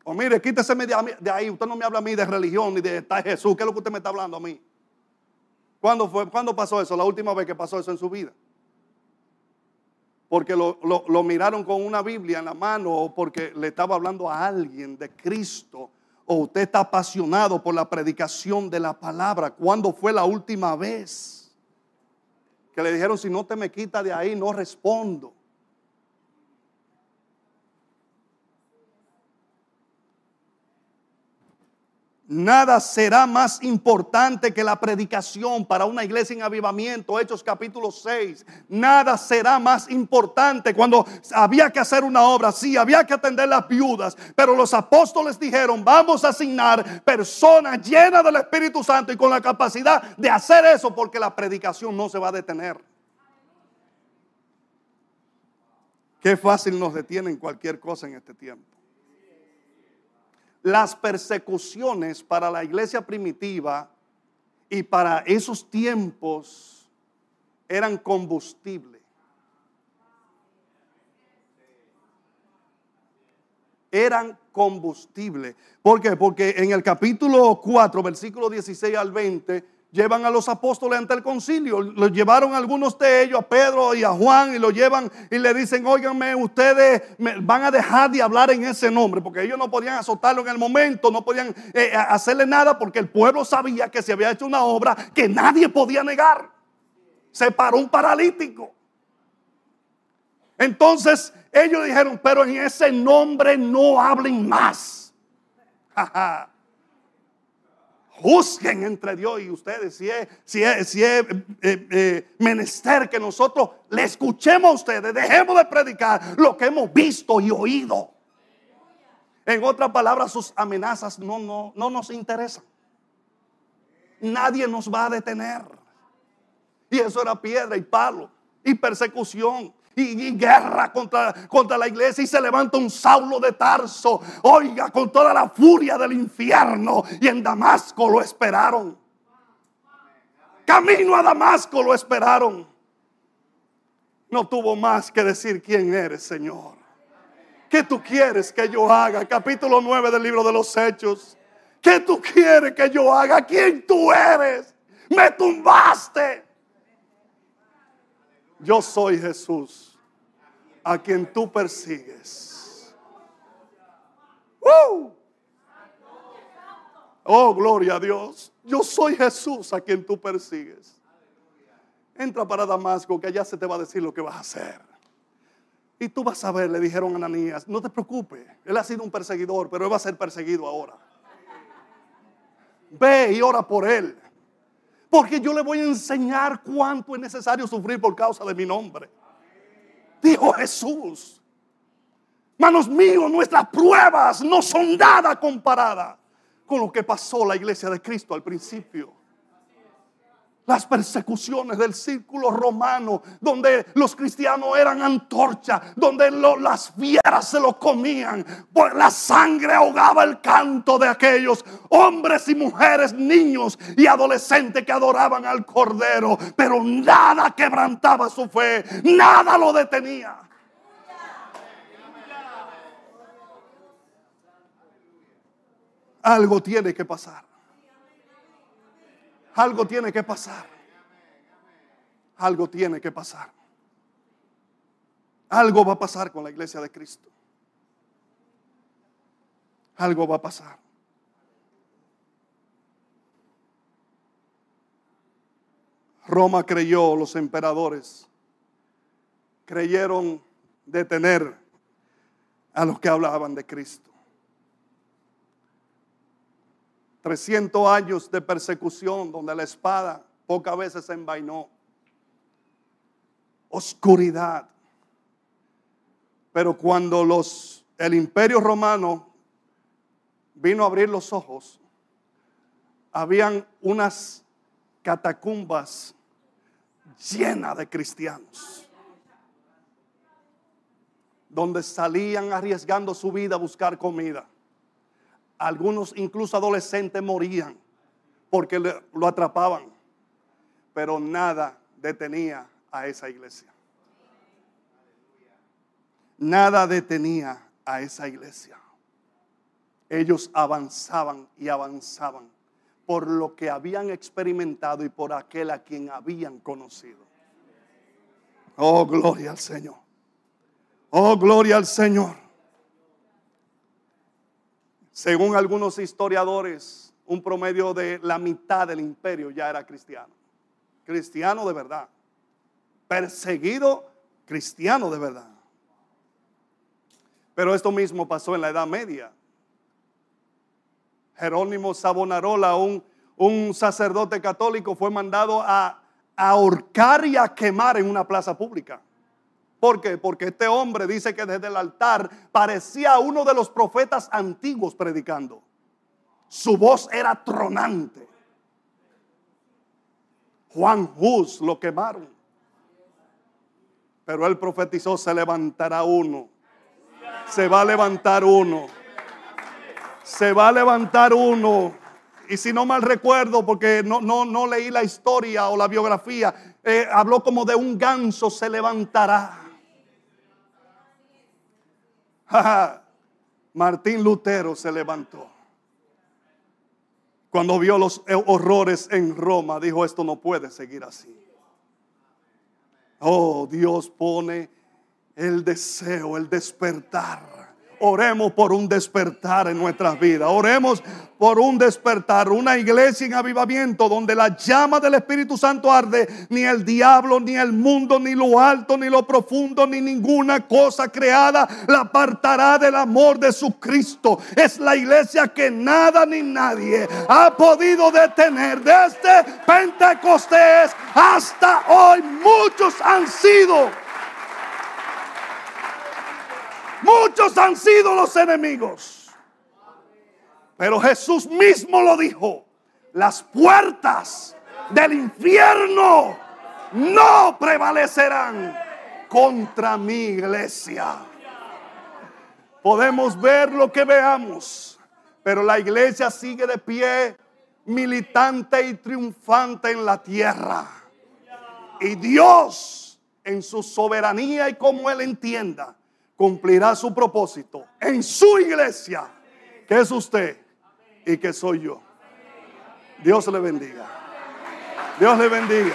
Pues mire, quítese de ahí. Usted no me habla a mí de religión ni de está Jesús. ¿Qué es lo que usted me está hablando a mí? ¿Cuándo, fue, ¿Cuándo pasó eso? La última vez que pasó eso en su vida. Porque lo, lo miraron con una Biblia en la mano o porque le estaba hablando a alguien de Cristo o usted está apasionado por la predicación de la palabra. ¿Cuándo fue la última vez que le dijeron si no te me quita de ahí no respondo? Nada será más importante que la predicación para una iglesia en avivamiento. Hechos capítulo 6. Nada será más importante cuando había que hacer una obra. Sí, había que atender las viudas. Pero los apóstoles dijeron, vamos a asignar personas llenas del Espíritu Santo y con la capacidad de hacer eso porque la predicación no se va a detener. Qué fácil nos detienen cualquier cosa en este tiempo las persecuciones para la iglesia primitiva y para esos tiempos eran combustible. Eran combustible. ¿Por qué? Porque en el capítulo 4, versículo 16 al 20, llevan a los apóstoles ante el concilio. Los llevaron algunos de ellos, a Pedro y a Juan, y lo llevan y le dicen, óiganme, ustedes van a dejar de hablar en ese nombre, porque ellos no podían azotarlo en el momento, no podían eh, hacerle nada, porque el pueblo sabía que se había hecho una obra que nadie podía negar. Se paró un paralítico. Entonces ellos dijeron, pero en ese nombre no hablen más. juzguen entre Dios y ustedes si es, si es, si es eh, eh, menester que nosotros le escuchemos a ustedes, dejemos de predicar lo que hemos visto y oído. En otras palabras, sus amenazas no, no, no nos interesan. Nadie nos va a detener. Y eso era piedra y palo y persecución y, guerra contra, contra la iglesia y se levanta un Saulo de Tarso, oiga, con toda la furia del infierno y en Damasco lo esperaron. Camino a Damasco lo esperaron. No tuvo más que decir quién eres, Señor. ¿Qué tú quieres que yo haga? Capítulo 9 del libro de los Hechos. ¿Qué tú quieres que yo haga? ¿Quién tú eres? Me tumbaste. Yo soy Jesús, a quien tú persigues. Oh, gloria a Dios. Yo soy Jesús a quien tú persigues. Entra para Damasco, que allá se te va a decir lo que vas a hacer. Y tú vas a ver, le dijeron a Ananías, no te preocupes, él ha sido un perseguidor, pero él va a ser perseguido ahora. Ve y ora por él. Porque yo le voy a enseñar cuánto es necesario sufrir por causa de mi nombre. Dijo Jesús. Manos míos, nuestras pruebas no son nada comparadas con lo que pasó la iglesia de Cristo al principio las persecuciones del círculo romano, donde los cristianos eran antorcha, donde las fieras se lo comían, pues la sangre ahogaba el canto de aquellos hombres y mujeres, niños y adolescentes que adoraban al Cordero, pero nada quebrantaba su fe, nada lo detenía. Algo tiene que pasar. Algo tiene que pasar. Algo tiene que pasar. Algo va a pasar con la iglesia de Cristo. Algo va a pasar. Roma creyó, los emperadores creyeron detener a los que hablaban de Cristo. 300 años de persecución donde la espada pocas veces se envainó. Oscuridad. Pero cuando los, el imperio romano vino a abrir los ojos, habían unas catacumbas llenas de cristianos, donde salían arriesgando su vida a buscar comida. Algunos incluso adolescentes morían porque lo atrapaban. Pero nada detenía a esa iglesia. Nada detenía a esa iglesia. ellos avanzaban y avanzaban por lo que habían experimentado y por aquel a quien habían conocido. Oh, gloria al Señor. Oh, gloria al Señor. Según algunos historiadores, un promedio de la mitad del imperio ya era cristiano. Cristiano de verdad. Perseguido cristiano de verdad. Pero esto mismo pasó en la Edad Media. Jerónimo Savonarola, un, un sacerdote católico, fue mandado a, a ahorcar y a quemar en una plaza pública. ¿Por qué? Porque este hombre dice que desde el altar parecía uno de los profetas antiguos predicando. Su voz era tronante. Juan Hus lo quemaron. Pero él profetizó, se levantará uno. Se va a levantar uno. Se va a levantar uno. Y si no mal recuerdo, porque no, no, no leí la historia o la biografía, eh, habló como de un ganso se levantará. Martín Lutero se levantó. Cuando vio los horrores en Roma, dijo, esto no puede seguir así. Oh, Dios pone el deseo, el despertar Oremos por un despertar en nuestras vidas. Oremos por un despertar, una iglesia en avivamiento donde la llama del Espíritu Santo arde. Ni el diablo, ni el mundo, ni lo alto, ni lo profundo, ni ninguna cosa creada la apartará del amor de su Cristo. Es la iglesia que nada ni nadie ha podido detener. Desde Pentecostés hasta hoy muchos han sido Muchos han sido los enemigos. Pero Jesús mismo lo dijo. Las puertas del infierno no prevalecerán contra mi iglesia. Podemos ver lo que veamos, pero la iglesia sigue de pie, militante y triunfante en la tierra. Y Dios, en su soberanía y como Él entienda, cumplirá su propósito en su iglesia, que es usted y que soy yo. Dios le bendiga. Dios le bendiga.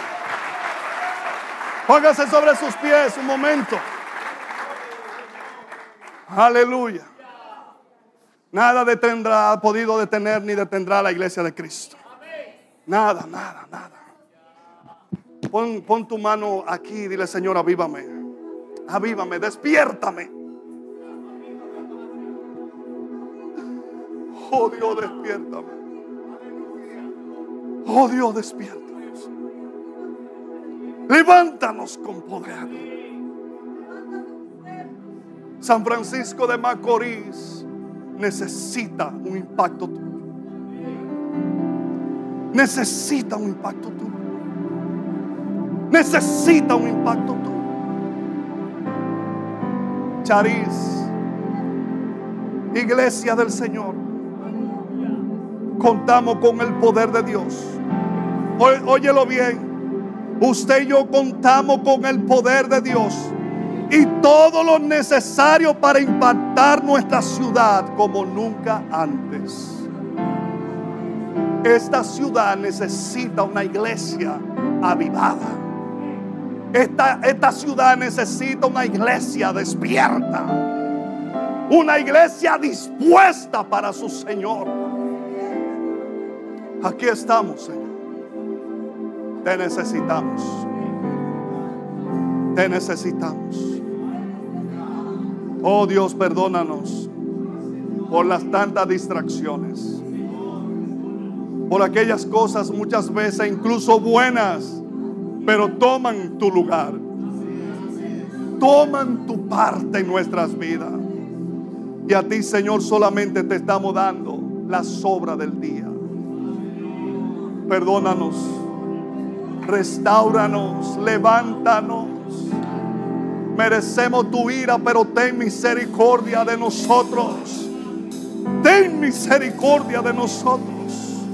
Póngase sobre sus pies un momento. Aleluya. Nada detendrá, ha podido detener ni detendrá la iglesia de Cristo. Nada, nada, nada. Pon, pon tu mano aquí dile, Señor, avívame. Avívame, despiértame. Oh Dios, despiértame. Oh Dios, despiértanos. Levántanos con poder. San Francisco de Macorís necesita un impacto tuyo. Necesita un impacto tuyo. Necesita un impacto tuyo. Charis, iglesia del Señor contamos con el poder de Dios. Óyelo bien. Usted y yo contamos con el poder de Dios y todo lo necesario para impactar nuestra ciudad como nunca antes. Esta ciudad necesita una iglesia avivada. Esta, esta ciudad necesita una iglesia despierta. Una iglesia dispuesta para su Señor. Aquí estamos, Señor. Te necesitamos. Te necesitamos. Oh Dios, perdónanos por las tantas distracciones. Por aquellas cosas muchas veces incluso buenas, pero toman tu lugar. Toman tu parte en nuestras vidas. Y a ti, Señor, solamente te estamos dando la sobra del día perdónanos, restauranos, levántanos. Merecemos tu ira, pero ten misericordia de nosotros. Ten misericordia de nosotros.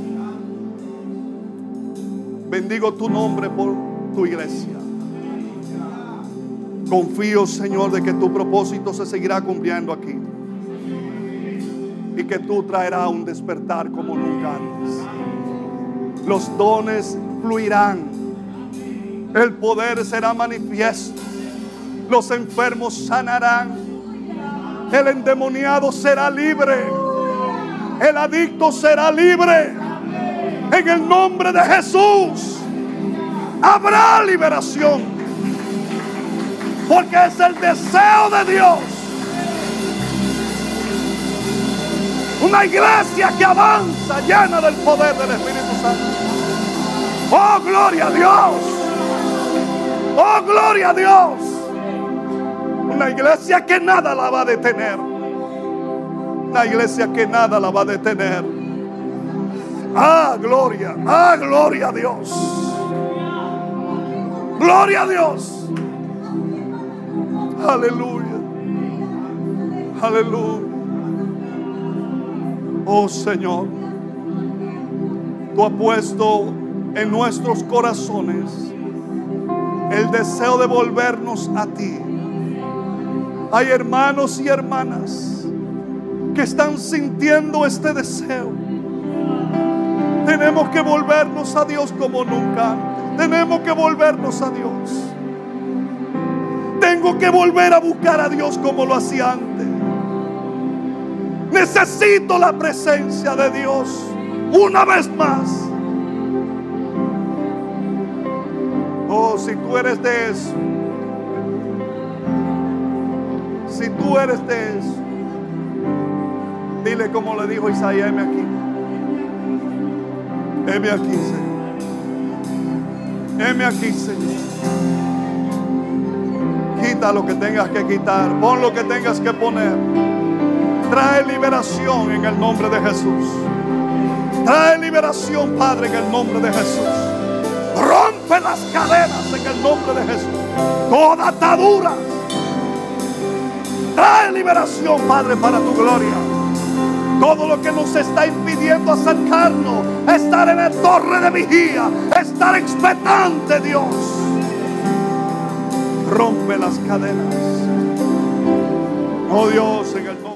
Bendigo tu nombre por tu iglesia. Confío, Señor, de que tu propósito se seguirá cumpliendo aquí. y que tú traerás un despertar como nunca antes. Los dones fluirán, el poder será manifiesto, los enfermos sanarán, el endemoniado será libre, el adicto será libre. En el nombre de Jesús habrá liberación, porque es el deseo de Dios Una iglesia que avanza llena del poder del Espíritu Santo. Oh, gloria a Dios. Oh, gloria a Dios. Una iglesia que nada la va a detener. Una iglesia que nada la va a detener. Ah, gloria. Ah, gloria a Dios. Gloria a Dios. Aleluya. Aleluya. Oh Señor, tú has puesto en nuestros corazones el deseo de volvernos a ti. Hay hermanos y hermanas que están sintiendo este deseo. Tenemos que volvernos a Dios como nunca Tenemos que volvernos a Dios. Tengo que volver a buscar a Dios como lo hacía antes. Necesito la presencia de Dios una vez más. Oh, si tú eres de eso. Si tú eres de eso. Dile como le dijo Isaías, heme aquí. Heme aquí, Señor. Heme aquí, Señor. Quita lo que tengas que quitar. Pon lo que tengas que poner. Trae liberación en el nombre de Jesús. Trae liberación, Padre, en el nombre de Jesús. Rompe las cadenas en el nombre de Jesús. Toda atadura. Trae liberación, Padre, para tu gloria. Todo lo que nos está impidiendo acercarnos, estar en la torre de vigía, estar expectante, Dios. Rompe las cadenas. Oh Dios, en el nombre